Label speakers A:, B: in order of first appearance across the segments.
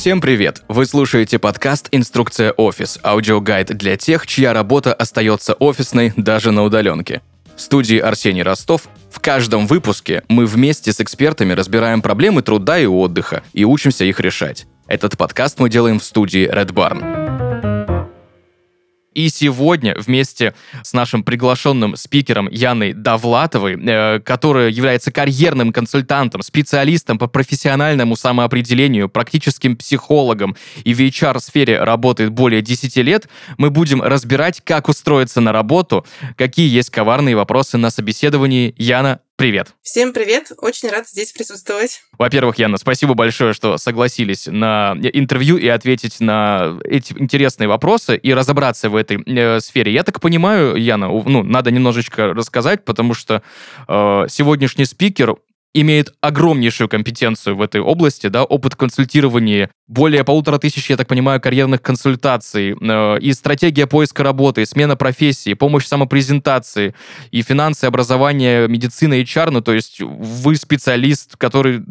A: Всем привет! Вы слушаете подкаст «Инструкция офис» – аудиогайд для тех, чья работа остается офисной даже на удаленке. В студии Арсений Ростов. В каждом выпуске мы вместе с экспертами разбираем проблемы труда и отдыха и учимся их решать. Этот подкаст мы делаем в студии Red Barn. И сегодня вместе с нашим приглашенным спикером Яной Давлатовой, э, которая является карьерным консультантом, специалистом по профессиональному самоопределению, практическим психологом и в HR-сфере работает более 10 лет, мы будем разбирать, как устроиться на работу, какие есть коварные вопросы на собеседовании. Яна, Привет.
B: Всем привет. Очень рад здесь присутствовать.
A: Во-первых, Яна, спасибо большое, что согласились на интервью и ответить на эти интересные вопросы и разобраться в этой э, сфере. Я так понимаю, Яна, ну, надо немножечко рассказать, потому что э, сегодняшний спикер имеет огромнейшую компетенцию в этой области, да, опыт консультирования, более полутора тысяч, я так понимаю, карьерных консультаций, э, и стратегия поиска работы, и смена профессии, помощь самопрезентации, и финансы, образование, медицина, HR, ну, то есть вы специалист, который,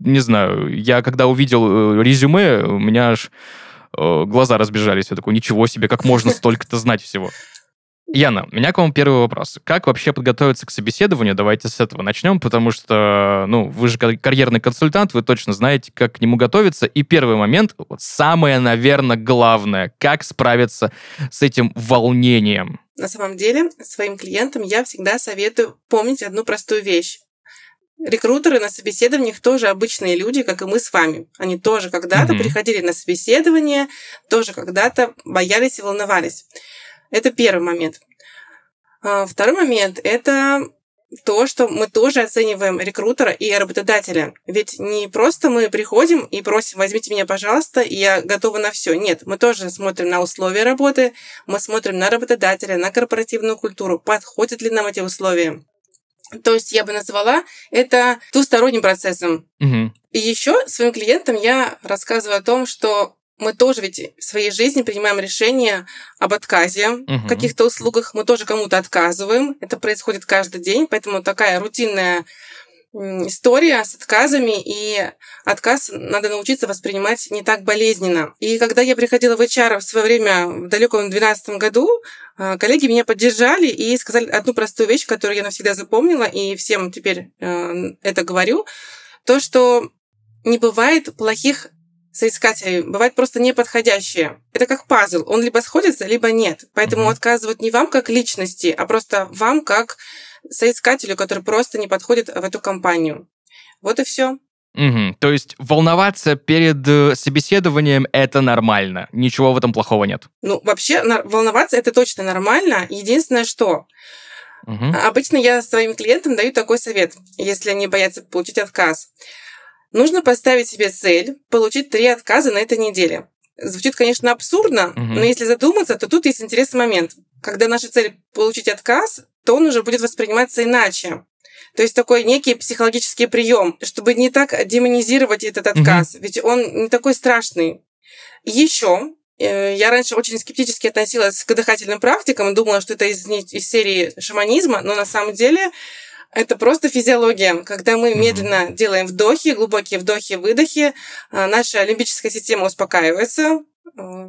A: не знаю, я когда увидел э, резюме, у меня аж э, глаза разбежались, я такой, ничего себе, как можно столько-то знать всего. Яна, у меня к вам первый вопрос. Как вообще подготовиться к собеседованию? Давайте с этого начнем, потому что, ну, вы же карьерный консультант, вы точно знаете, как к нему готовиться. И первый момент, вот самое, наверное, главное, как справиться с этим волнением.
B: На самом деле, своим клиентам я всегда советую помнить одну простую вещь. Рекрутеры на собеседованиях тоже обычные люди, как и мы с вами. Они тоже когда-то mm-hmm. приходили на собеседование, тоже когда-то боялись и волновались. Это первый момент. А, второй момент – это то, что мы тоже оцениваем рекрутера и работодателя. Ведь не просто мы приходим и просим, возьмите меня, пожалуйста, и я готова на все. Нет, мы тоже смотрим на условия работы, мы смотрим на работодателя, на корпоративную культуру, подходят ли нам эти условия. То есть я бы назвала это двусторонним процессом. Угу. И еще своим клиентам я рассказываю о том, что мы тоже ведь в своей жизни принимаем решение об отказе угу. в каких-то услугах. Мы тоже кому-то отказываем. Это происходит каждый день, поэтому такая рутинная история с отказами, и отказ надо научиться воспринимать не так болезненно. И когда я приходила в HR в свое время, в далеком 2012 году, а, коллеги меня поддержали и сказали одну простую вещь, которую я навсегда запомнила, и всем теперь э, это говорю, то, что не бывает плохих соискателей бывают просто неподходящие. Это как пазл. Он либо сходится, либо нет. Поэтому mm-hmm. отказывают не вам как личности, а просто вам как соискателю, который просто не подходит в эту компанию. Вот и все.
A: Угу. То есть волноваться перед э, собеседованием это нормально. Ничего в этом плохого нет.
B: Ну, вообще, волноваться это точно нормально. Единственное, что угу. обычно я своим клиентам даю такой совет, если они боятся получить отказ. Нужно поставить себе цель получить три отказа на этой неделе. Звучит, конечно, абсурдно, угу. но если задуматься, то тут есть интересный момент. Когда наша цель получить отказ, то он уже будет восприниматься иначе. То есть такой некий психологический прием, чтобы не так демонизировать этот отказ, угу. ведь он не такой страшный. Еще э, я раньше очень скептически относилась к дыхательным практикам, думала, что это из, из серии шаманизма, но на самом деле это просто физиология. Когда мы медленно делаем вдохи, глубокие вдохи, выдохи, а, наша лимбическая система успокаивается, а,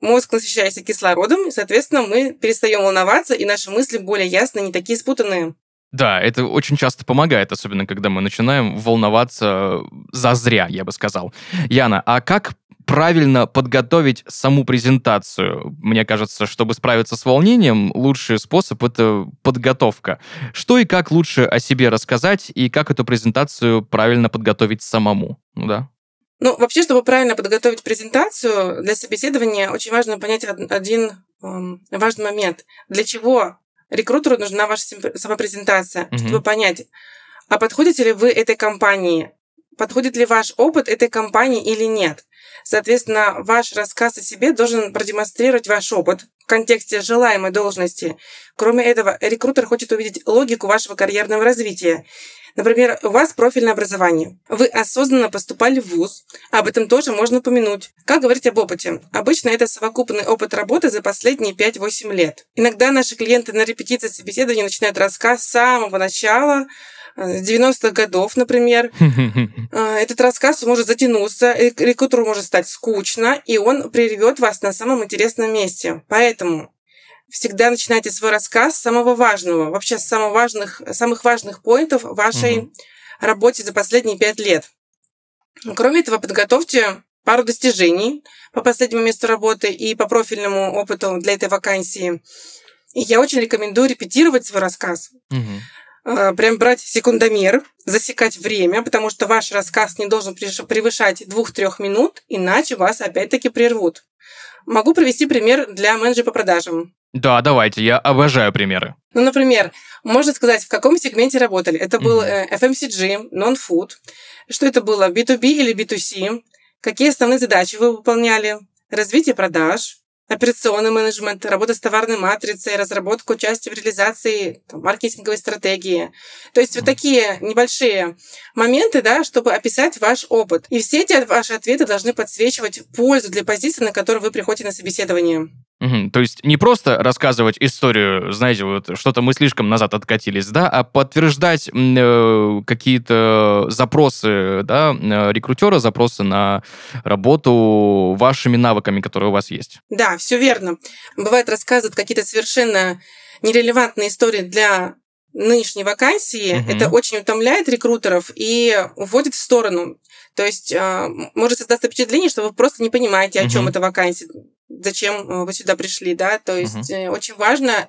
B: мозг насыщается кислородом, и, соответственно, мы перестаем волноваться, и наши мысли более ясные, не такие спутанные.
A: Да, это очень часто помогает, особенно когда мы начинаем волноваться за зря, я бы сказал. Яна, а как правильно подготовить саму презентацию. Мне кажется, чтобы справиться с волнением, лучший способ — это подготовка. Что и как лучше о себе рассказать, и как эту презентацию правильно подготовить самому? Ну да.
B: Ну, вообще, чтобы правильно подготовить презентацию для собеседования, очень важно понять один эм, важный момент. Для чего рекрутеру нужна ваша самопрезентация? Угу. Чтобы понять, а подходите ли вы этой компании? Подходит ли ваш опыт этой компании или нет? Соответственно, ваш рассказ о себе должен продемонстрировать ваш опыт в контексте желаемой должности. Кроме этого, рекрутер хочет увидеть логику вашего карьерного развития. Например, у вас профильное образование. Вы осознанно поступали в ВУЗ. Об этом тоже можно упомянуть. Как говорить об опыте? Обычно это совокупный опыт работы за последние 5-8 лет. Иногда наши клиенты на репетиции собеседования начинают рассказ с самого начала, с 90-х годов, например. Этот рассказ может затянуться, рекрутеру может стать скучно, и он прервет вас на самом интересном месте. Поэтому всегда начинайте свой рассказ с самого важного, вообще с самых важных, самых важных поинтов вашей угу. работе за последние пять лет. Кроме этого, подготовьте пару достижений по последнему месту работы и по профильному опыту для этой вакансии. И я очень рекомендую репетировать свой рассказ. Угу. Прям брать секундомер, засекать время, потому что ваш рассказ не должен превышать двух-трех минут, иначе вас опять-таки прервут. Могу привести пример для менеджера по продажам.
A: Да, давайте, я обожаю примеры.
B: Ну, например, можно сказать, в каком сегменте работали. Это был mm-hmm. FMCG, non-food. Что это было, B2B или B2C? Какие основные задачи вы выполняли? Развитие продаж, операционный менеджмент, работа с товарной матрицей, разработка участия в реализации там, маркетинговой стратегии. То есть вот такие небольшие моменты, да, чтобы описать ваш опыт. И все эти ваши ответы должны подсвечивать пользу для позиции, на которую вы приходите на собеседование.
A: Угу. То есть не просто рассказывать историю, знаете, вот что-то мы слишком назад откатились, да, а подтверждать э, какие-то запросы, да, э, рекрутера, запросы на работу вашими навыками, которые у вас есть.
B: Да, все верно. Бывает рассказывают какие-то совершенно нерелевантные истории для нынешней вакансии. Угу. Это очень утомляет рекрутеров и уводит в сторону. То есть э, может создаться впечатление, что вы просто не понимаете, о угу. чем эта вакансия зачем э, вы сюда пришли, да, то есть uh-huh. очень важно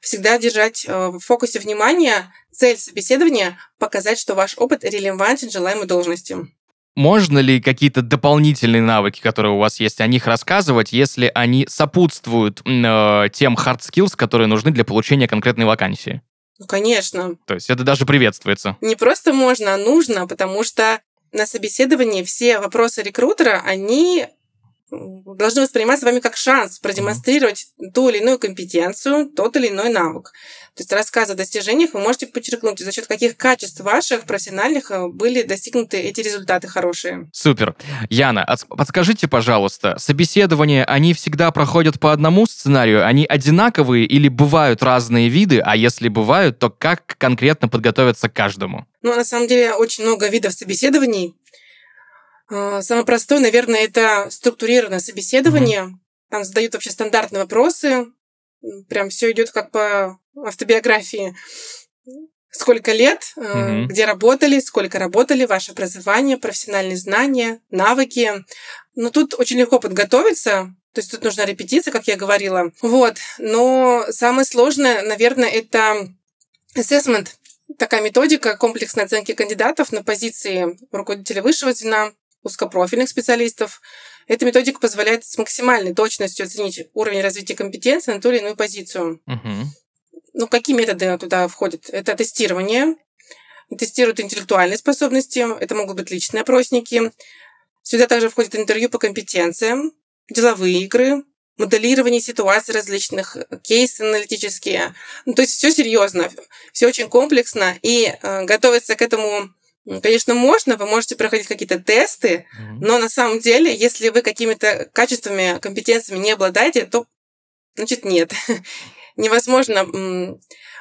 B: всегда держать э, в фокусе внимания цель собеседования показать, что ваш опыт релевантен желаемой должности.
A: Можно ли какие-то дополнительные навыки, которые у вас есть, о них рассказывать, если они сопутствуют э, тем hard skills, которые нужны для получения конкретной вакансии?
B: Ну, конечно.
A: То есть это даже приветствуется.
B: Не просто можно, а нужно, потому что на собеседовании все вопросы рекрутера, они должны восприниматься вами как шанс продемонстрировать ту или иную компетенцию, тот или иной навык. То есть рассказ о достижениях вы можете подчеркнуть, за счет каких качеств ваших профессиональных э, были достигнуты эти результаты хорошие.
A: Супер. Яна, подскажите, пожалуйста, собеседования, они всегда проходят по одному сценарию? Они одинаковые или бывают разные виды? А если бывают, то как конкретно подготовиться к каждому?
B: Ну, на самом деле, очень много видов собеседований. А, самое простое, наверное, это структурированное собеседование. Mm-hmm. Там задают вообще стандартные вопросы. Прям все идет как по автобиографии. Сколько лет, mm-hmm. где работали, сколько работали, ваше образование, профессиональные знания, навыки. Но тут очень легко подготовиться. То есть тут нужна репетиция, как я говорила. Вот. Но самое сложное, наверное, это assessment такая методика комплексной оценки кандидатов на позиции руководителя высшего звена узкопрофильных специалистов. Эта методика позволяет с максимальной точностью оценить уровень развития компетенции на ту или иную позицию. Угу. Ну, какие методы туда входят? Это тестирование, тестируют интеллектуальные способности, это могут быть личные опросники. Сюда также входит интервью по компетенциям, деловые игры, моделирование ситуаций различных, кейсы аналитические. Ну, то есть все серьезно, все очень комплексно, и э, готовиться к этому Конечно, можно, вы можете проходить какие-то тесты, mm-hmm. но на самом деле, если вы какими-то качествами, компетенциями не обладаете, то, значит, нет. Невозможно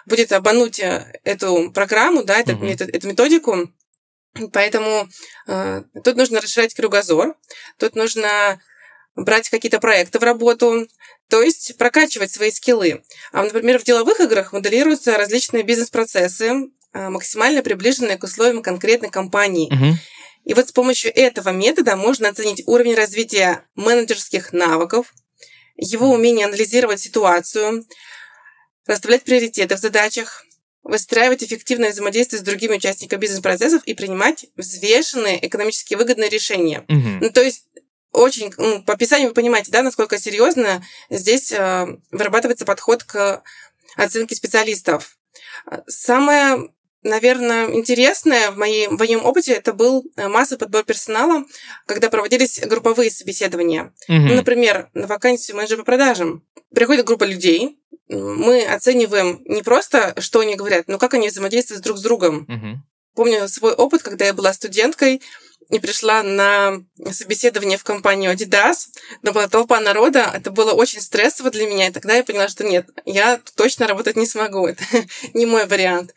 B: будет обмануть э, эту программу, да, эту, mm-hmm. эту, эту методику. Поэтому э, тут нужно расширять кругозор, тут нужно брать какие-то проекты в работу, то есть прокачивать свои скиллы. А, например, в деловых играх моделируются различные бизнес-процессы, максимально приближенные к условиям конкретной компании. Угу. И вот с помощью этого метода можно оценить уровень развития менеджерских навыков, его умение анализировать ситуацию, расставлять приоритеты в задачах, выстраивать эффективное взаимодействие с другими участниками бизнес-процессов и принимать взвешенные экономически выгодные решения. Угу. Ну, то есть очень, ну, по описанию вы понимаете, да, насколько серьезно здесь э, вырабатывается подход к оценке специалистов. Самое наверное, интересное в, моей, в моем опыте это был э, массовый подбор персонала, когда проводились групповые собеседования. Угу. Ну, например, на вакансию менеджера по продажам приходит группа людей, мы оцениваем не просто, что они говорят, но как они взаимодействуют друг с другом. Угу. Помню свой опыт, когда я была студенткой, и пришла на собеседование в компанию Adidas. но была толпа народа, это было очень стрессово для меня, и тогда я поняла, что нет, я точно работать не смогу, это не мой вариант.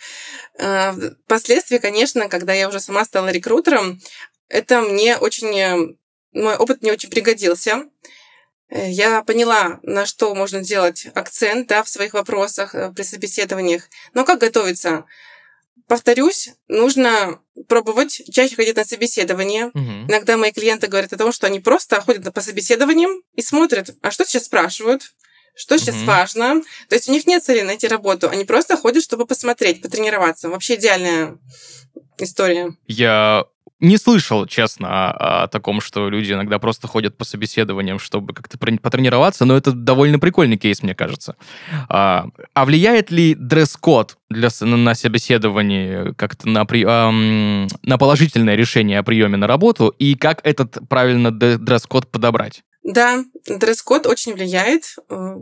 B: А, впоследствии, конечно, когда я уже сама стала рекрутером, это мне очень, мой опыт мне очень пригодился. Я поняла, на что можно делать акцент да, в своих вопросах э, при собеседованиях. Но как готовиться? Повторюсь, нужно пробовать чаще ходить на собеседование. Угу. Иногда мои клиенты говорят о том, что они просто ходят по собеседованиям и смотрят, а что сейчас спрашивают, что сейчас угу. важно. То есть у них нет цели найти работу, они просто ходят, чтобы посмотреть, потренироваться. Вообще идеальная история.
A: Я не слышал, честно, о, о таком, что люди иногда просто ходят по собеседованиям, чтобы как-то потренироваться, но это довольно прикольный кейс, мне кажется. А, а влияет ли дресс-код для, на собеседовании как-то на, при, эм, на положительное решение о приеме на работу, и как этот правильно дресс-код подобрать?
B: Да, дресс-код очень влияет, э,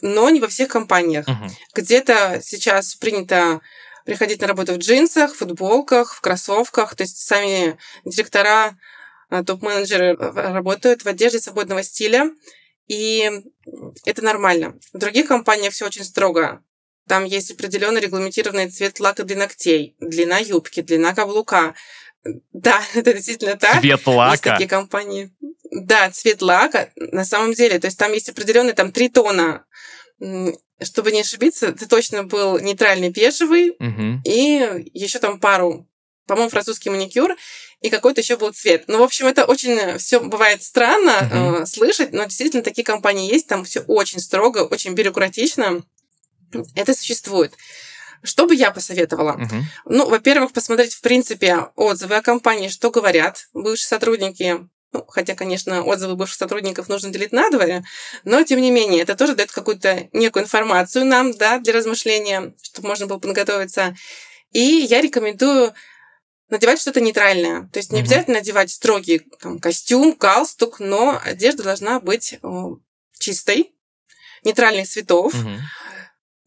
B: но не во всех компаниях. Угу. Где-то сейчас принято приходить на работу в джинсах, футболках, в кроссовках. То есть сами директора, а, топ-менеджеры э, работают в одежде свободного стиля, и это нормально. В других компаниях все очень строго. Там есть определенно регламентированный цвет лака для ногтей, длина юбки, длина каблука. Да, это действительно так.
A: Цвет лака.
B: Есть такие компании. Да, цвет лака. На самом деле, то есть там есть определенные там три тона чтобы не ошибиться, это точно был нейтральный бежевый угу. и еще там пару, по-моему, французский маникюр и какой-то еще был цвет. Ну, в общем, это очень все бывает странно угу. э, слышать, но действительно такие компании есть, там все очень строго, очень бюрократично. Это существует. Что бы я посоветовала? Uh-huh. Ну, во-первых, посмотреть, в принципе, отзывы о компании, что говорят бывшие сотрудники, ну, хотя, конечно, отзывы бывших сотрудников нужно делить надвое, но, тем не менее, это тоже дает какую-то некую информацию нам, да, для размышления, чтобы можно было подготовиться. И я рекомендую надевать что-то нейтральное. То есть не обязательно надевать строгий там, костюм, галстук, но одежда должна быть чистой, нейтральных цветов. Угу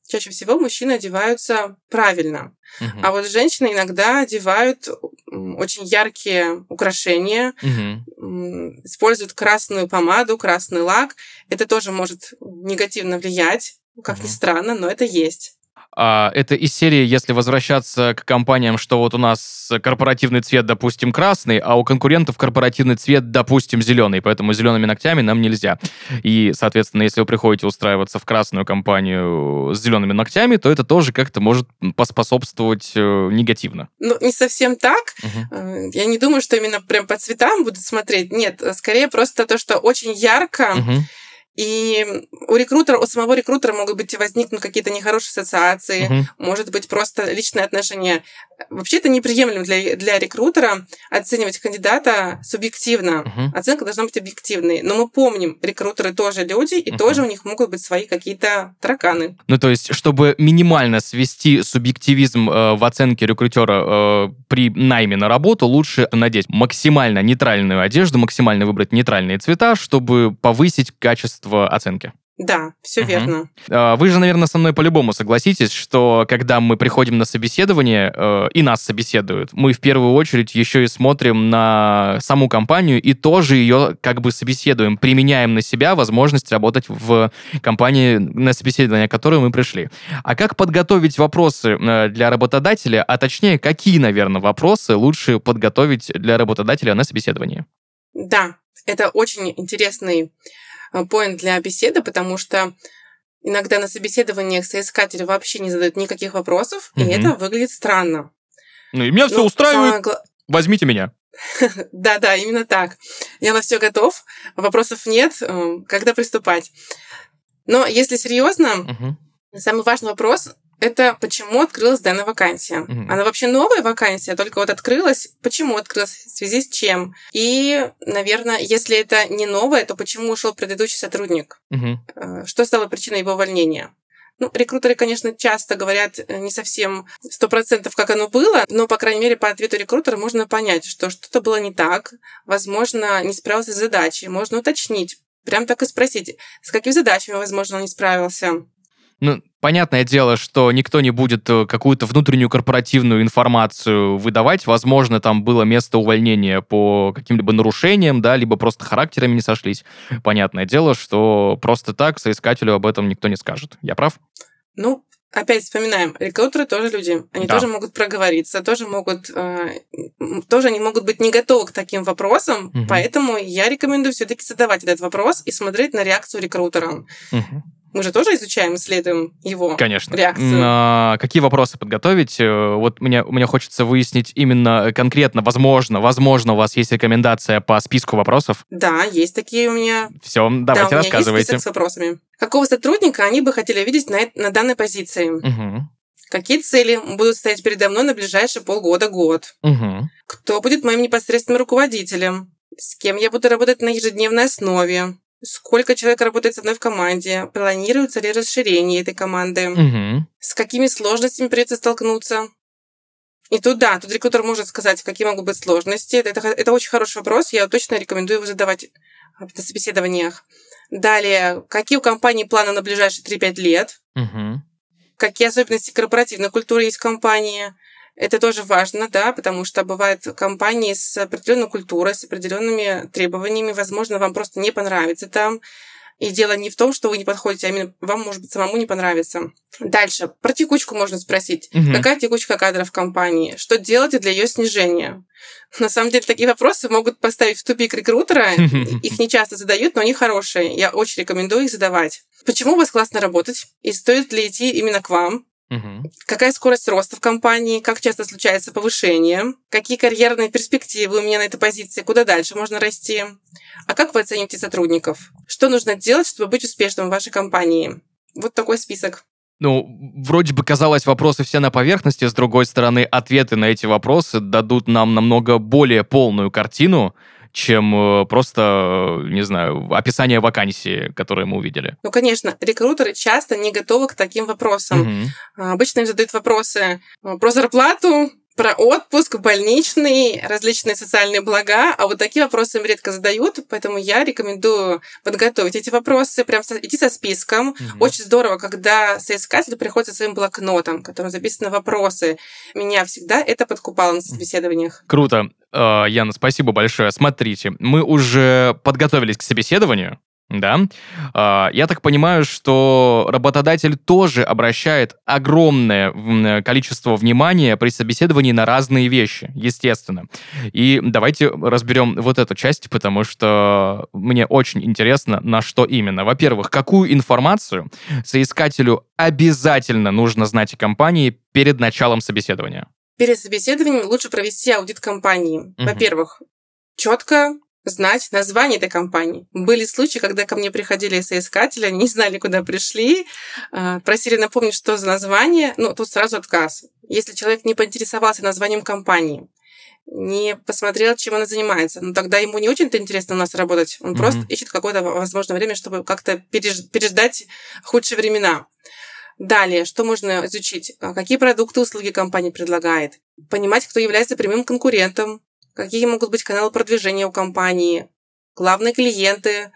B: чаще всего мужчины одеваются правильно. Uh-huh. А вот женщины иногда одевают очень яркие украшения, uh-huh. используют красную помаду, красный лак. Это тоже может негативно влиять, как uh-huh. ни странно, но это есть.
A: А, это из серии, если возвращаться к компаниям, что вот у нас корпоративный цвет, допустим, красный, а у конкурентов корпоративный цвет, допустим, зеленый, поэтому зелеными ногтями нам нельзя. И, соответственно, если вы приходите устраиваться в красную компанию с зелеными ногтями, то это тоже как-то может поспособствовать э, негативно.
B: Ну, не совсем так. Угу. Я не думаю, что именно прям по цветам будут смотреть. Нет, скорее просто то, что очень ярко. Угу и у рекрутера, у самого рекрутера могут быть возникнуть какие-то нехорошие ассоциации, угу. может быть просто личные отношения. Вообще это неприемлемо для, для рекрутера оценивать кандидата субъективно. Угу. Оценка должна быть объективной. Но мы помним, рекрутеры тоже люди, и угу. тоже у них могут быть свои какие-то тараканы.
A: Ну, то есть, чтобы минимально свести субъективизм э, в оценке рекрутера э, при найме на работу, лучше надеть максимально нейтральную одежду, максимально выбрать нейтральные цвета, чтобы повысить качество в оценке.
B: Да, все угу. верно.
A: А, вы же, наверное, со мной по-любому согласитесь, что когда мы приходим на собеседование э, и нас собеседуют, мы в первую очередь еще и смотрим на саму компанию и тоже ее как бы собеседуем, применяем на себя возможность работать в компании, на собеседование, которое мы пришли. А как подготовить вопросы э, для работодателя, а точнее, какие, наверное, вопросы лучше подготовить для работодателя на собеседовании?
B: Да, это очень интересный поинт для беседы, потому что иногда на собеседованиях соискатели вообще не задают никаких вопросов, угу. и это выглядит странно.
A: Ну и меня все ну, устраивает. Самое... Возьмите меня.
B: Да-да, именно так. Я на все готов, вопросов нет, э, когда приступать. Но если серьезно, самый важный вопрос это почему открылась данная вакансия. Угу. Она вообще новая вакансия, только вот открылась. Почему открылась? В связи с чем? И, наверное, если это не новое, то почему ушел предыдущий сотрудник? Угу. Что стало причиной его увольнения? Ну, рекрутеры, конечно, часто говорят э, не совсем сто процентов, как оно было, но, по крайней мере, по ответу рекрутера можно понять, что что-то было не так, возможно, не справился с задачей, можно уточнить, прям так и спросить, с какими задачами, возможно, он не справился.
A: Ну, понятное дело, что никто не будет э, какую-то внутреннюю корпоративную информацию выдавать. Возможно, там было место увольнения по каким-либо нарушениям, да, либо просто характерами не сошлись. Понятное дело, что просто так соискателю об этом никто не скажет. Я прав?
B: Ну, опять вспоминаем, рекрутеры тоже люди. Они да. тоже могут проговориться, тоже могут, э, тоже они могут быть не готовы к таким вопросам, угу. поэтому я рекомендую все-таки задавать этот вопрос и смотреть на реакцию рекрутера. Угу. Мы же тоже изучаем, исследуем его
A: Конечно.
B: реакцию.
A: А, какие вопросы подготовить? Э, вот мне, мне хочется выяснить именно конкретно, возможно, возможно, у вас есть рекомендация по списку вопросов?
B: Да, есть такие у меня.
A: Все, давайте да, у меня рассказывайте.
B: Есть список с вопросами. Какого сотрудника они бы хотели видеть на, на данной позиции?
A: Угу.
B: Какие цели будут стоять передо мной на ближайшие полгода-год?
A: Угу.
B: Кто будет моим непосредственным руководителем? С кем я буду работать на ежедневной основе? Сколько человек работает со мной в команде? Планируется ли расширение этой команды?
A: Угу.
B: С какими сложностями придется столкнуться? И тут, да, тут рекрутер может сказать, какие могут быть сложности. Это, это, это очень хороший вопрос, я точно рекомендую его задавать на собеседованиях. Далее, какие у компании планы на ближайшие 3-5 лет?
A: Угу.
B: Какие особенности корпоративной культуры есть в компании? Это тоже важно, да, потому что бывают компании с определенной культурой, с определенными требованиями. Возможно, вам просто не понравится там. И дело не в том, что вы не подходите, а именно вам, может быть, самому не понравится. Дальше. Про текучку можно спросить.
A: Угу.
B: Какая текучка кадров в компании? Что делать для ее снижения? На самом деле, такие вопросы могут поставить в тупик рекрутера. Их не часто задают, но они хорошие. Я очень рекомендую их задавать. Почему у вас классно работать? И стоит ли идти именно к вам?
A: Угу.
B: Какая скорость роста в компании? Как часто случается повышение? Какие карьерные перспективы у меня на этой позиции? Куда дальше можно расти? А как вы оцените сотрудников? Что нужно делать, чтобы быть успешным в вашей компании? Вот такой список.
A: Ну, вроде бы казалось, вопросы все на поверхности, с другой стороны, ответы на эти вопросы дадут нам намного более полную картину, чем э, просто, не знаю, описание вакансии, которое мы увидели.
B: Ну, конечно, рекрутеры часто не готовы к таким вопросам.
A: Угу.
B: Обычно им задают вопросы э, про зарплату, про отпуск, больничный, различные социальные блага, а вот такие вопросы им редко задают, поэтому я рекомендую подготовить эти вопросы, прям идти со списком. Угу. Очень здорово, когда соискатель приходит со своим блокнотом, в котором записаны вопросы. Меня всегда это подкупало на собеседованиях.
A: Круто. Э, Яна, спасибо большое. Смотрите, мы уже подготовились к собеседованию, да. А, я так понимаю, что работодатель тоже обращает огромное количество внимания при собеседовании на разные вещи, естественно. И давайте разберем вот эту часть, потому что мне очень интересно, на что именно. Во-первых, какую информацию соискателю обязательно нужно знать о компании перед началом собеседования?
B: Перед собеседованием лучше провести аудит компании. Угу. Во-первых, четко знать название этой компании. Были случаи, когда ко мне приходили соискатели, не знали, куда пришли, а, просили напомнить, что за название, ну, тут сразу отказ. Если человек не поинтересовался названием компании, не посмотрел, чем она занимается, ну, тогда ему не очень-то интересно у нас работать. Он mm-hmm. просто ищет какое-то возможное время, чтобы как-то переж- переждать худшие времена. Далее, что можно изучить? А, какие продукты, услуги компания предлагает? Понимать, кто является прямым конкурентом, какие могут быть каналы продвижения у компании, главные клиенты,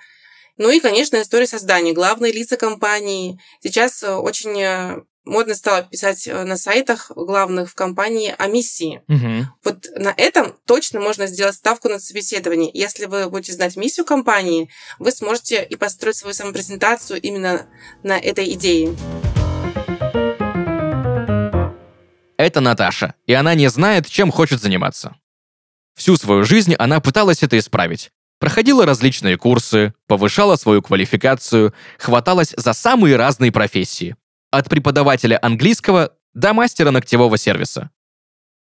B: ну и, конечно, история создания, главные лица компании. Сейчас э, очень э, модно стало писать э, на сайтах главных в компании о миссии.
A: Угу.
B: Вот на этом точно можно сделать ставку на собеседование. Если вы будете знать миссию компании, вы сможете и построить свою самопрезентацию именно на этой идее.
A: Это Наташа, и она не знает, чем хочет заниматься. Всю свою жизнь она пыталась это исправить. Проходила различные курсы, повышала свою квалификацию, хваталась за самые разные профессии. От преподавателя английского до мастера ногтевого сервиса.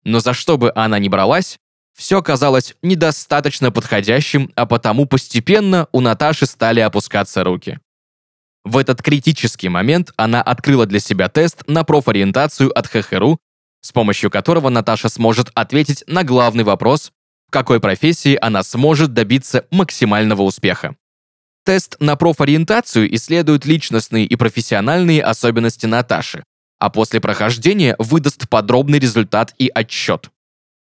A: Но за что бы она ни бралась, все казалось недостаточно подходящим, а потому постепенно у Наташи стали опускаться руки. В этот критический момент она открыла для себя тест на профориентацию от ХХРУ, с помощью которого Наташа сможет ответить на главный вопрос, в какой профессии она сможет добиться максимального успеха. Тест на профориентацию исследует личностные и профессиональные особенности Наташи, а после прохождения выдаст подробный результат и отчет.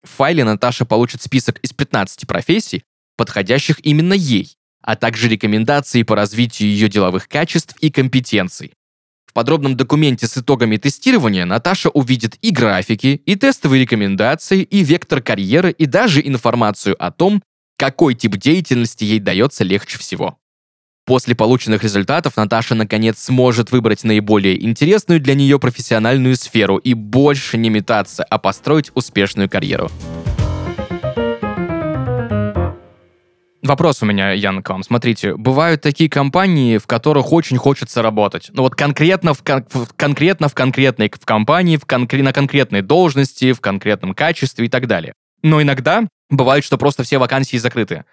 A: В файле Наташа получит список из 15 профессий, подходящих именно ей, а также рекомендации по развитию ее деловых качеств и компетенций. В подробном документе с итогами тестирования Наташа увидит и графики, и тестовые рекомендации, и вектор карьеры, и даже информацию о том, какой тип деятельности ей дается легче всего. После полученных результатов Наташа наконец сможет выбрать наиболее интересную для нее профессиональную сферу и больше не метаться, а построить успешную карьеру. Вопрос у меня, Ян, к вам. Смотрите, бывают такие компании, в которых очень хочется работать. Ну вот конкретно в, кон- конкретно в конкретной в компании, в конкре- на конкретной должности, в конкретном качестве и так далее. Но иногда бывает, что просто все вакансии закрыты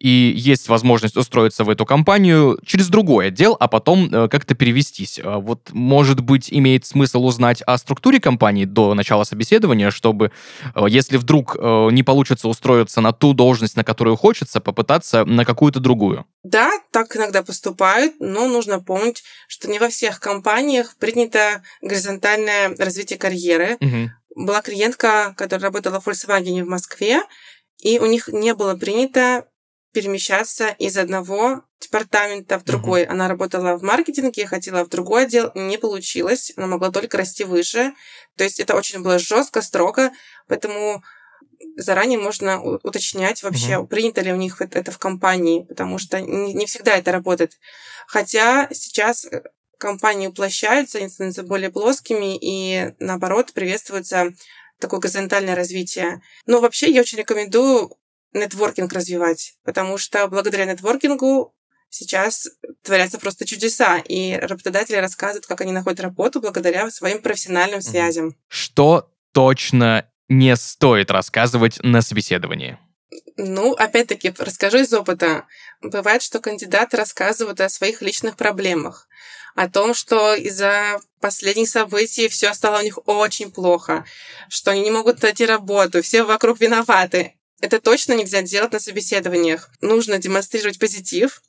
A: и есть возможность устроиться в эту компанию через другой отдел, а потом э, как-то перевестись. Э, вот, может быть, имеет смысл узнать о структуре компании до начала собеседования, чтобы, э, если вдруг э, не получится устроиться на ту должность, на которую хочется, попытаться на какую-то другую.
B: Да, так иногда поступают, но нужно помнить, что не во всех компаниях принято горизонтальное развитие карьеры.
A: Угу.
B: Была клиентка, которая работала в Volkswagen в Москве, и у них не было принято перемещаться из одного департамента в другой. Она работала в маркетинге, хотела в другой отдел, не получилось. Она могла только расти выше. То есть это очень было жестко, строго, поэтому заранее можно уточнять вообще, uh-huh. принято ли у них это в компании, потому что не всегда это работает. Хотя сейчас э, компании уплощаются, они становятся более плоскими, и наоборот приветствуется такое горизонтальное развитие. Но вообще я очень рекомендую нетворкинг развивать, потому что благодаря нетворкингу сейчас творятся просто чудеса, и работодатели рассказывают, как они находят работу благодаря своим профессиональным связям.
A: Что точно не стоит рассказывать на собеседовании?
B: Ну, опять-таки, расскажу из опыта. Бывает, что кандидаты рассказывают о своих личных проблемах, о том, что из-за последних событий все стало у них очень плохо, что они не могут найти работу, все вокруг виноваты. Это точно нельзя делать на собеседованиях. Нужно демонстрировать позитив,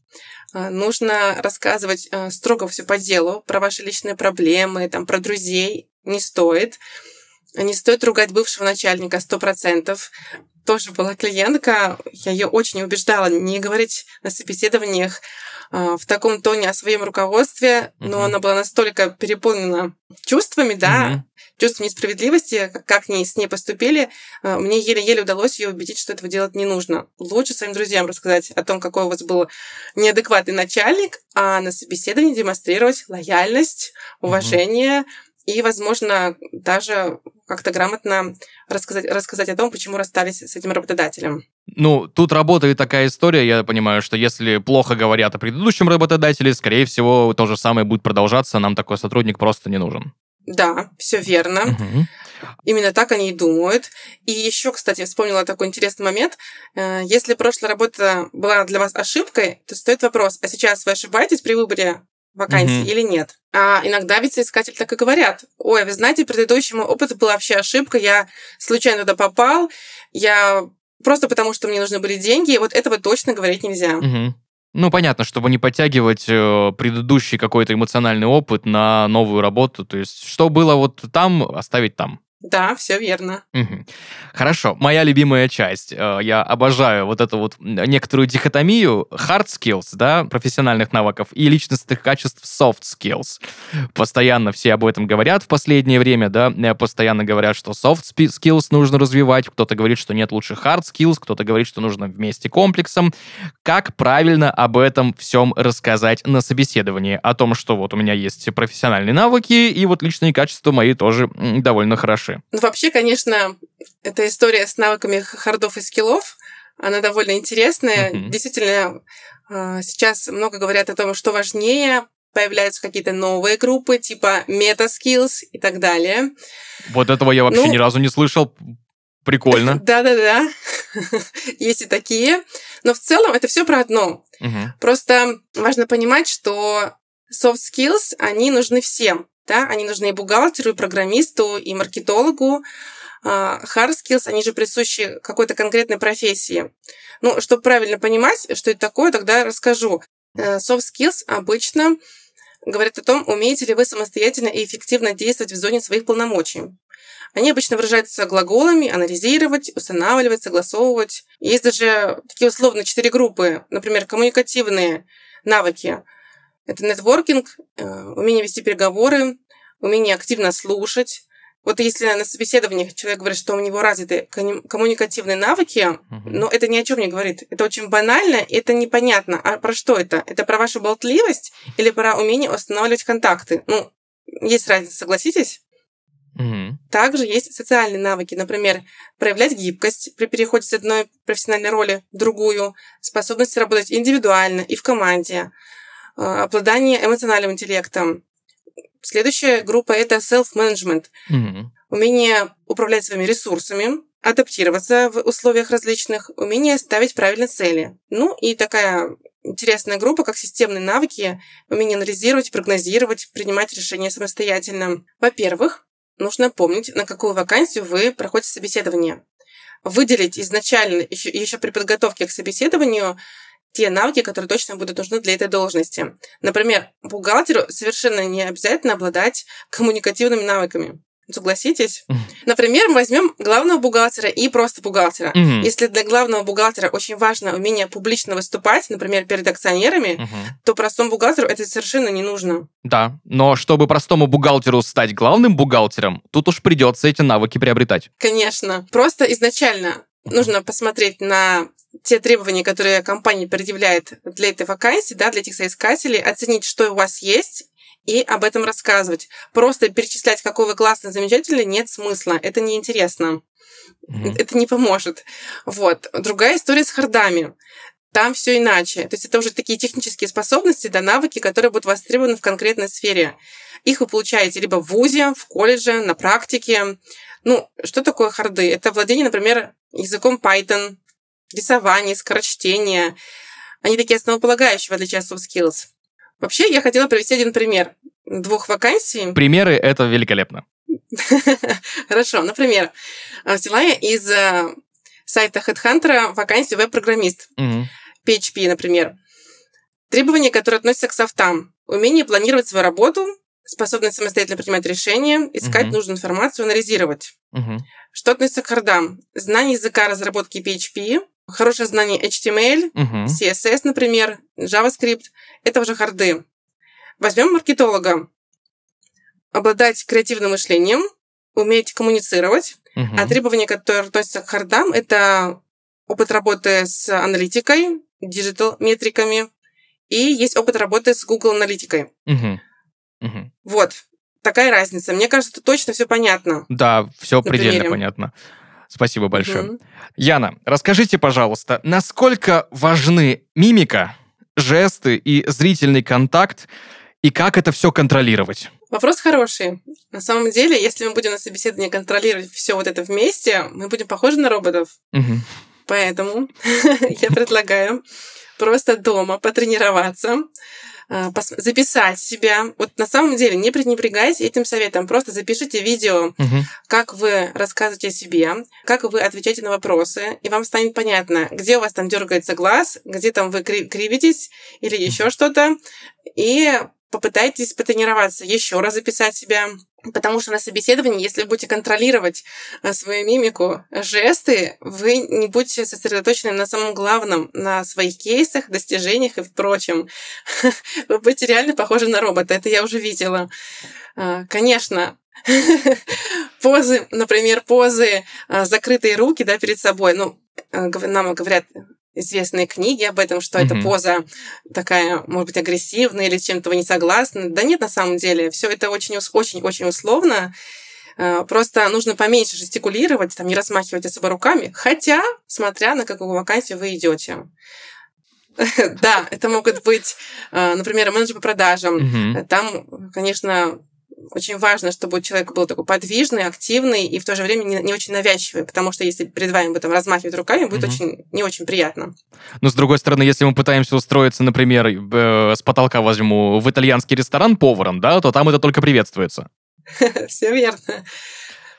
B: а, нужно рассказывать а, строго все по делу, про ваши личные проблемы, там, про друзей. Не стоит. Не стоит ругать бывшего начальника сто процентов. Тоже была клиентка, я ее очень убеждала не говорить на собеседованиях а, в таком тоне о своем руководстве, но uh-huh. она была настолько переполнена чувствами, да, uh-huh. чувством несправедливости, как, ней, с ней поступили, а, мне еле-еле удалось ее убедить, что этого делать не нужно. Лучше своим друзьям рассказать о том, какой у вас был неадекватный начальник, а на собеседовании демонстрировать лояльность, уважение, uh-huh и, возможно, даже как-то грамотно рассказать, рассказать о том, почему расстались с этим работодателем.
A: Ну, тут работает такая история, я понимаю, что если плохо говорят о предыдущем работодателе, скорее всего, то же самое будет продолжаться, нам такой сотрудник просто не нужен.
B: Да, все верно.
A: Угу.
B: Именно так они и думают. И еще, кстати, вспомнила такой интересный момент. Э, если прошлая работа была для вас ошибкой, то стоит вопрос, а сейчас вы ошибаетесь при выборе вакансии mm-hmm. или нет. А иногда ведь соискатель так и говорят. Ой, вы знаете, предыдущему опыту была вообще ошибка, я случайно туда попал, я просто потому, что мне нужны были деньги, и вот этого точно говорить нельзя.
A: Mm-hmm. Ну, понятно, чтобы не подтягивать э, предыдущий какой-то эмоциональный опыт на новую работу. То есть, что было вот там, оставить там.
B: Да, все верно.
A: Угу. Хорошо, моя любимая часть. Э, я обожаю вот эту вот некоторую дихотомию hard skills, да, профессиональных навыков, и личностных качеств soft skills. Постоянно все об этом говорят в последнее время, да, э, постоянно говорят, что soft skills нужно развивать, кто-то говорит, что нет, лучше hard skills, кто-то говорит, что нужно вместе комплексом. Как правильно об этом всем рассказать на собеседовании? О том, что вот у меня есть профессиональные навыки, и вот личные качества мои тоже довольно хороши души.
B: Ну, вообще, конечно, эта история с навыками хардов и скиллов, она довольно интересная. Mm-hmm. Действительно, а, сейчас много говорят о том, что важнее, появляются какие-то новые группы, типа meta-skills и так далее.
A: Вот этого я вообще ну, ни разу не слышал. Прикольно.
B: Да-да-да. Есть и такие. Но в целом это все про одно. Просто важно понимать, что soft skills, они нужны всем. Да? Они нужны и бухгалтеру, и программисту, и маркетологу. А, hard skills, они же присущи какой-то конкретной профессии. Ну, чтобы правильно понимать, что это такое, тогда расскажу. Э, soft skills обычно говорят о том, умеете ли вы самостоятельно и эффективно действовать в зоне своих полномочий. Они обычно выражаются глаголами анализировать, устанавливать, согласовывать. Есть даже такие условно четыре группы, например, коммуникативные навыки – Это нетворкинг, э, умение вести переговоры, умение активно слушать. Вот если на собеседованиях человек говорит, что у него развиты коммуникативные навыки, uh-huh. но это ни о чем не говорит. Это очень банально, и это непонятно. А про что это? Это про вашу болтливость или про умение устанавливать контакты? Ну, есть разница, согласитесь?
A: Угу.
B: Также есть социальные навыки, например, проявлять гибкость при переходе с одной профессиональной роли в другую, способность работать индивидуально и в команде, обладание эмоциональным интеллектом. Следующая группа это self-management,
A: угу.
B: умение управлять своими ресурсами, адаптироваться в условиях различных, умение ставить правильные цели. Ну и такая интересная группа, как системные навыки, умение анализировать, прогнозировать, принимать решения самостоятельно. Во-первых, нужно помнить, на какую вакансию вы проходите собеседование. Выделить изначально, еще, еще при подготовке к собеседованию, те навыки, которые точно будут нужны для этой должности. Например, бухгалтеру совершенно не обязательно обладать коммуникативными навыками. Согласитесь? Например, мы возьмем главного бухгалтера и просто бухгалтера.
A: Mm-hmm.
B: Если для главного бухгалтера очень важно умение публично выступать, например, перед акционерами,
A: mm-hmm.
B: то простому бухгалтеру это совершенно не нужно.
A: Да, но чтобы простому бухгалтеру стать главным бухгалтером, тут уж придется эти навыки приобретать.
B: Конечно. Просто изначально нужно посмотреть на те требования, которые компания предъявляет для этой вакансии, да, для этих соискателей, оценить, что у вас есть, и об этом рассказывать. Просто перечислять, какой вы классный, замечательный, нет смысла. Это неинтересно.
A: Mm-hmm.
B: Это не поможет. Вот. Другая история с хардами. Там все иначе. То есть это уже такие технические способности, да, навыки, которые будут востребованы в конкретной сфере. Их вы получаете либо в ВУЗе, в колледже, на практике. Ну, что такое харды? Это владение, например, языком Python, рисование, скорочтение. Они такие основополагающие, в отличие от soft skills. Вообще, я хотела привести один пример двух вакансий.
A: Примеры — это великолепно.
B: Хорошо. Например, взяла я из э, сайта HeadHunter вакансию веб-программист. PHP, например. Требования, которые относятся к софтам. Умение планировать свою работу, способность самостоятельно принимать решения, искать uh-huh. нужную информацию, анализировать.
A: Uh-huh.
B: Что относится к хардам? Знание языка разработки PHP, хорошее знание HTML,
A: uh-huh.
B: CSS, например, JavaScript. Это уже харды. Возьмем маркетолога. Обладать креативным мышлением, уметь коммуницировать.
A: Uh-huh.
B: А требования, которые относятся к хардам, это опыт работы с аналитикой, digital-метриками, и есть опыт работы с Google аналитикой.
A: Uh-huh. Uh-huh.
B: Вот. Такая разница. Мне кажется, тут точно все понятно.
A: Да, все предельно примере. понятно. Спасибо большое. Угу. Яна, расскажите, пожалуйста, насколько важны мимика, жесты и зрительный контакт, и как это все контролировать?
B: Вопрос хороший. На самом деле, если мы будем на собеседовании контролировать все вот это вместе, мы будем похожи на роботов.
A: Угу.
B: Поэтому я предлагаю просто дома потренироваться, записать себя. Вот на самом деле не пренебрегайте этим советом. Просто запишите видео,
A: угу.
B: как вы рассказываете о себе, как вы отвечаете на вопросы, и вам станет понятно, где у вас там дергается глаз, где там вы кривитесь или еще что-то. И попытайтесь потренироваться, еще раз записать себя. Потому что на собеседовании, если вы будете контролировать э, свою мимику, жесты, вы не будете сосредоточены на самом главном, на своих кейсах, достижениях и прочем. Вы будете реально похожи на робота. Это я уже видела. А, конечно, позы, например, позы, а, закрытые руки да, перед собой. Ну, э, нам говорят, известные книги об этом, что mm-hmm. эта поза такая, может быть, агрессивная или чем-то вы не согласны. Да нет, на самом деле, все это очень-очень-очень условно. Э, просто нужно поменьше жестикулировать, там, не размахивать особо руками, хотя, смотря на какую вакансию вы идете. Да, это могут быть, э, например, менеджер по продажам. Там, конечно, очень важно, чтобы человек был такой подвижный, активный и в то же время не, не очень навязчивый, потому что если перед вами там размахивать руками, будет угу. очень не очень приятно.
A: Но с другой стороны, если мы пытаемся устроиться, например, э, с потолка возьму в итальянский ресторан поваром, да, то там это только приветствуется.
B: Все верно.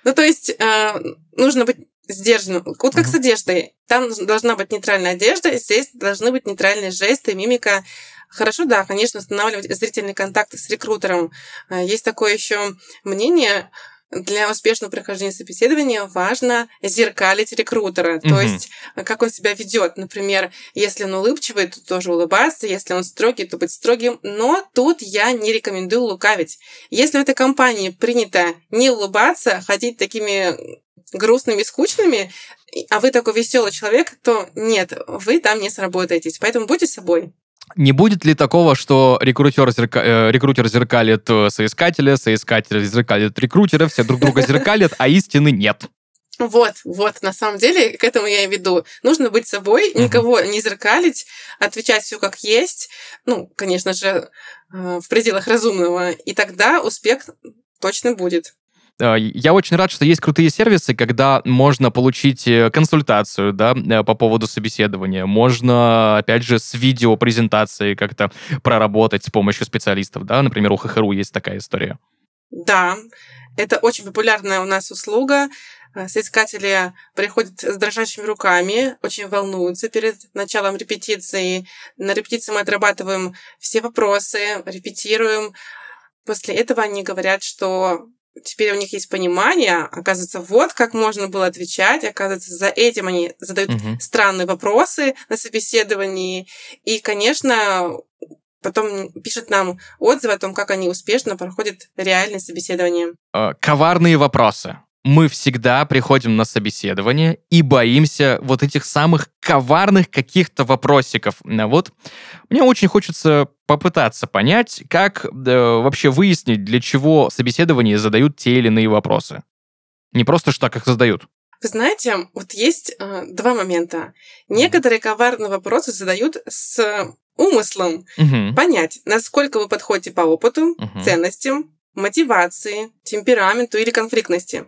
B: Ну, то есть э, нужно быть сдержанным. Вот как с одеждой. Там должна быть нейтральная одежда, здесь должны быть нейтральные жесты, мимика, Хорошо, да, конечно, устанавливать зрительный контакт с рекрутером. А, есть такое еще мнение, для успешного прохождения собеседования важно зеркалить рекрутера. Mm-hmm. То есть, как он себя ведет. Например, если он улыбчивый, то тоже улыбаться. Если он строгий, то быть строгим. Но тут я не рекомендую лукавить. Если в этой компании принято не улыбаться, ходить такими грустными, скучными, а вы такой веселый человек, то нет, вы там не сработаетесь. Поэтому будьте собой.
A: Не будет ли такого, что рекрутер, зерка... э, рекрутер зеркалит э, соискателя, соискатель зеркалит рекрутера, все друг друга зеркалят, а истины нет?
B: Вот, вот, на самом деле, к этому я и веду. Нужно быть собой, никого не зеркалить, отвечать все как есть, ну, конечно же, э, в пределах разумного, и тогда успех точно будет.
A: Э, я очень рад, что есть крутые сервисы, когда можно получить э, консультацию да, э, по поводу собеседования. Можно, опять же, с видеопрезентацией как-то проработать с помощью специалистов. Да? Например, у ХХРУ есть такая история.
B: Да, это очень популярная у нас услуга. Соискатели приходят с дрожащими руками, очень волнуются перед началом репетиции. На репетиции мы отрабатываем все вопросы, репетируем. После этого они говорят, что теперь у них есть понимание, оказывается, вот как можно было отвечать, оказывается, за этим они задают угу. странные вопросы на собеседовании, и, конечно, потом пишут нам отзывы о том, как они успешно проходят реальное собеседование.
A: Э, коварные вопросы мы всегда приходим на собеседование и боимся вот этих самых коварных каких-то вопросиков. А вот мне очень хочется попытаться понять, как э, вообще выяснить, для чего собеседование задают те или иные вопросы. Не просто что так их задают.
B: Вы знаете, вот есть э, два момента. Некоторые коварные вопросы задают с умыслом угу. понять, насколько вы подходите по опыту, угу. ценностям, мотивации, темпераменту или конфликтности.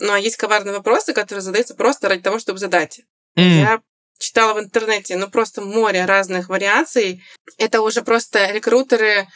B: Ну, а есть коварные вопросы, которые задаются просто ради того, чтобы задать. Mm. Я читала в интернете, ну, просто море разных вариаций. Это уже просто рекрутеры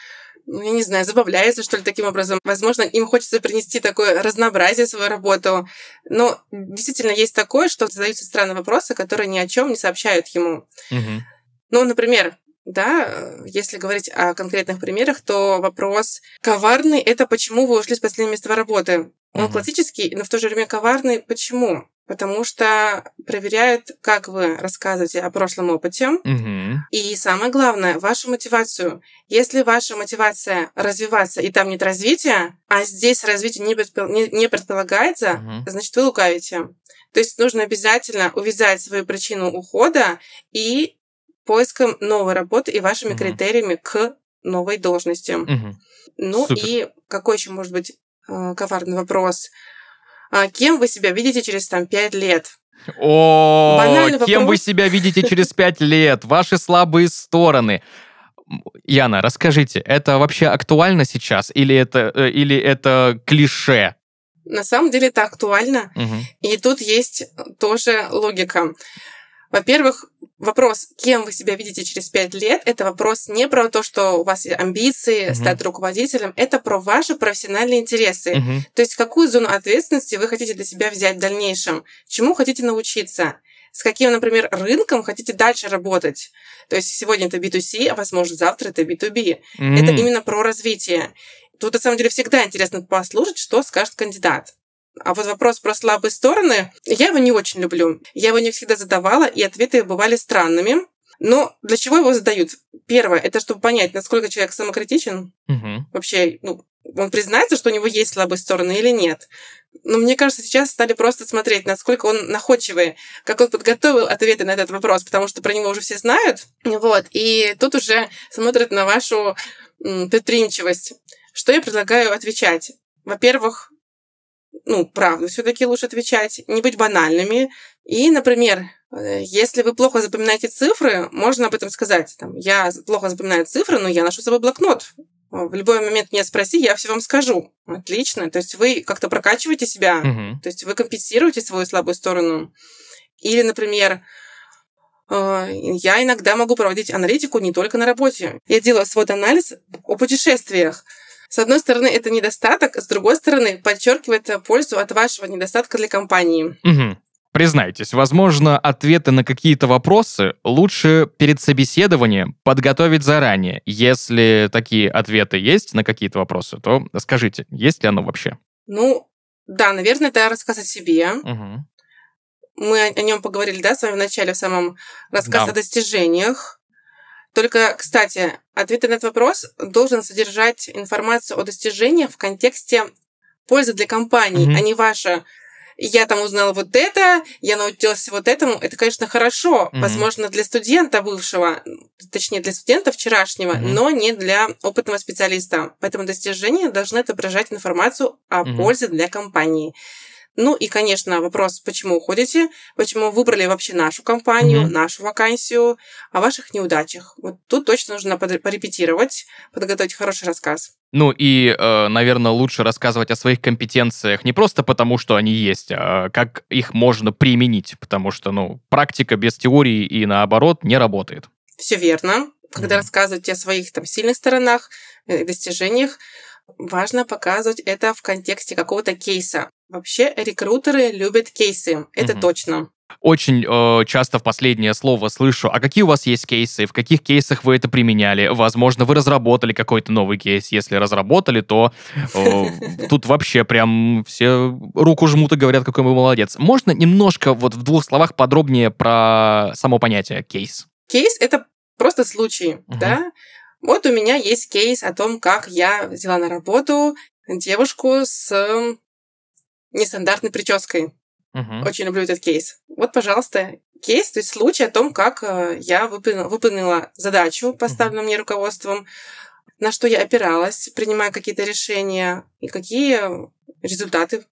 B: ну, я не знаю, забавляются, что ли, таким образом. Возможно, им хочется принести такое разнообразие в свою работу. Но действительно есть такое, что задаются странные вопросы, которые ни о чем не сообщают ему. Угу. Ну, например, да, если говорить о конкретных примерах, то вопрос коварный – это почему вы ушли с последнего места работы? Он uh-huh. классический, но в то же время коварный. Почему? Потому что проверяют, как вы рассказываете о прошлом опыте. Uh-huh. И самое главное, вашу мотивацию. Если ваша мотивация развиваться, и там нет развития, а здесь развитие не, предпол... не, не предполагается, uh-huh. значит, вы лукавите. То есть нужно обязательно увязать свою причину ухода и поиском новой работы и вашими uh-huh. критериями к новой должности. Uh-huh. Ну Супер. и какой еще может быть коварный вопрос. А кем вы себя видите через там пять лет?
A: О, Банальный кем вопрос. вы себя видите через пять лет? Ваши слабые стороны. Яна, расскажите, это вообще актуально сейчас или это, э, или это клише?
B: На самом деле это актуально. Угу. И тут есть тоже логика. Во-первых, вопрос, кем вы себя видите через пять лет, это вопрос не про то, что у вас есть амбиции uh-huh. стать руководителем, это про ваши профессиональные интересы. Uh-huh. То есть какую зону ответственности вы хотите для себя взять в дальнейшем, чему хотите научиться с каким, например, рынком хотите дальше работать. То есть сегодня это B2C, а возможно завтра это B2B. Mm-hmm. Это именно про развитие. Тут на самом деле всегда интересно послушать, что скажет кандидат. А вот вопрос про слабые стороны, я его не очень люблю. Я его не всегда задавала, и ответы бывали странными. Но для чего его задают? Первое, это чтобы понять, насколько человек самокритичен. Угу. Вообще, ну, он признается, что у него есть слабые стороны или нет. Но мне кажется, сейчас стали просто смотреть, насколько он находчивый, как он подготовил ответы на этот вопрос, потому что про него уже все знают. Вот. И тут уже смотрят на вашу предприимчивость. Что я предлагаю отвечать? Во-первых, ну, правду все-таки лучше отвечать, не быть банальными. И, например, э, если вы плохо запоминаете цифры, можно об этом сказать. Там, я плохо запоминаю цифры, но я ношу с собой блокнот. В любой момент меня спроси, я все вам скажу. Отлично. То есть вы как-то прокачиваете себя, угу. то есть вы компенсируете свою слабую сторону. Или, например, э, я иногда могу проводить аналитику не только на работе. Я делаю свой анализ о путешествиях. С одной стороны, это недостаток, с другой стороны, подчеркивает пользу от вашего недостатка для компании.
A: Угу. Признайтесь, возможно, ответы на какие-то вопросы лучше перед собеседованием подготовить заранее. Если такие ответы есть на какие-то вопросы, то скажите, есть ли оно вообще?
B: Ну, Да, наверное, это рассказ о себе.
A: Угу.
B: Мы о, нем поговорили, да, с вами в начале, в самом рассказе
A: Да.
B: о достижениях. Только, кстати, ответ на этот вопрос должен содержать информацию о достижениях в контексте пользы для компании,
A: Мгм.
B: а не ваша я там узнала вот это, я научилась вот этому. Это, конечно, хорошо,
A: Мгм.
B: возможно, для студента бывшего, точнее, для студента вчерашнего,
A: Мгм.
B: но не для опытного специалиста. Поэтому достижения должны отображать информацию о
A: Мгм.
B: пользе для компании. Ну и, конечно, вопрос, почему уходите, почему выбрали вообще нашу компанию,
A: Мгм.
B: нашу вакансию, о ваших неудачах. Вот тут точно нужно порепетировать, подготовить хороший рассказ.
A: Ну и, наверное, лучше рассказывать о своих компетенциях не просто потому, что они есть, а как их можно применить, потому что, ну, практика без теории и наоборот не работает.
B: Все верно. Когда
A: Мгм.
B: рассказываете о своих там сильных сторонах, э, достижениях, важно показывать это в контексте какого-то кейса. Вообще рекрутеры любят кейсы, это
A: Мгм.
B: точно.
A: Очень э, часто в последнее слово слышу, а какие у вас есть кейсы, в каких кейсах вы это применяли? Возможно, вы разработали какой-то новый кейс. Если разработали, то э, тут вообще прям все руку жмут и говорят, какой вы молодец. Можно немножко вот в двух словах подробнее про само понятие кейс?
B: Кейс это просто случай,
A: Мгм.
B: да. Вот у меня есть кейс о том, как я взяла на работу девушку с нестандартной прической.
A: Мгм.
B: Очень люблю этот кейс. Вот, пожалуйста, кейс, то есть случай о том, как э, я выполнила, выполнила задачу, поставленную мне руководством, на что я опиралась, принимая какие-то решения и какие результаты.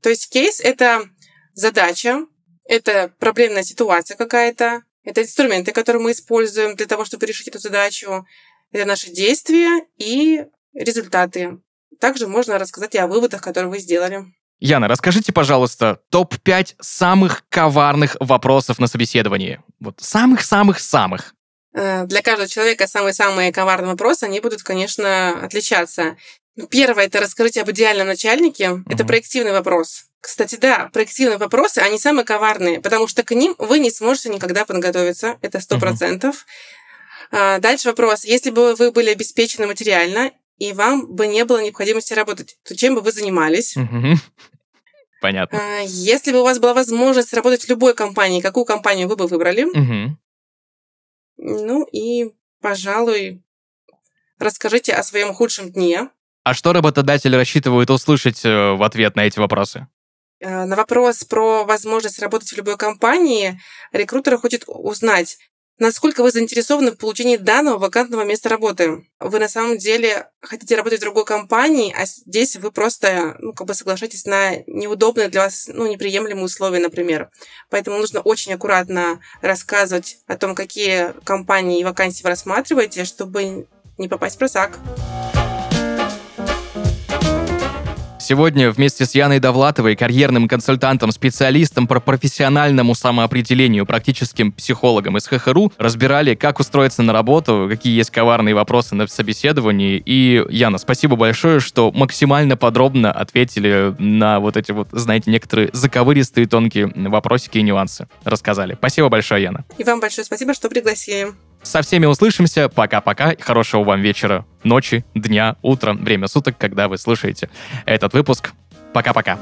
B: То есть кейс — это задача, это проблемная ситуация какая-то, это инструменты, которые мы используем для того, чтобы решить эту задачу, это наши действия и результаты. Также можно рассказать и о выводах, которые вы сделали.
A: Яна, расскажите, пожалуйста, топ-5 самых коварных вопросов на собеседовании. Вот самых-самых-самых.
B: Э, Для каждого человека самые-самые коварные вопросы, они будут, конечно, отличаться. Ну, Первое — это расскажите об идеальном начальнике. Это
A: Мгм.
B: проективный вопрос. Кстати, да, проективные вопросы, они самые коварные, потому что к ним вы не сможете никогда подготовиться. Это сто процентов. А, Дальше вопрос. Если бы вы были обеспечены материально, и вам бы не было необходимости работать, то чем бы вы занимались?
A: Понятно.
B: А, Если бы у вас была возможность работать в любой компании, какую компанию вы бы выбрали? Ну и, пожалуй, расскажите о своем худшем дне.
A: А что работодатель рассчитывает услышать э, в ответ на эти вопросы?
B: Э, На вопрос про возможность работать в любой компании рекрутер хочет узнать, насколько вы заинтересованы в получении данного вакантного места работы. Вы на самом деле хотите работать в другой компании, а здесь вы просто ну, как бы соглашаетесь на неудобные для вас, ну, неприемлемые условия, например. Поэтому нужно очень аккуратно рассказывать о том, какие компании и вакансии вы рассматриваете, чтобы не попасть в просак.
A: Сегодня вместе с Яной Довлатовой, карьерным консультантом, специалистом по профессиональному самоопределению, практическим психологом из ХХРУ, разбирали, как устроиться на работу, какие есть коварные вопросы на собеседовании. И, Яна, спасибо большое, что максимально подробно ответили на вот эти вот, знаете, некоторые заковыристые тонкие вопросики и нюансы. Рассказали. Спасибо большое, Яна.
B: И вам большое спасибо, что пригласили.
A: Со всеми услышимся. Пока-пока. Хорошего вам вечера, ночи, дня, утра, время суток, когда вы слушаете этот выпуск. Пока-пока.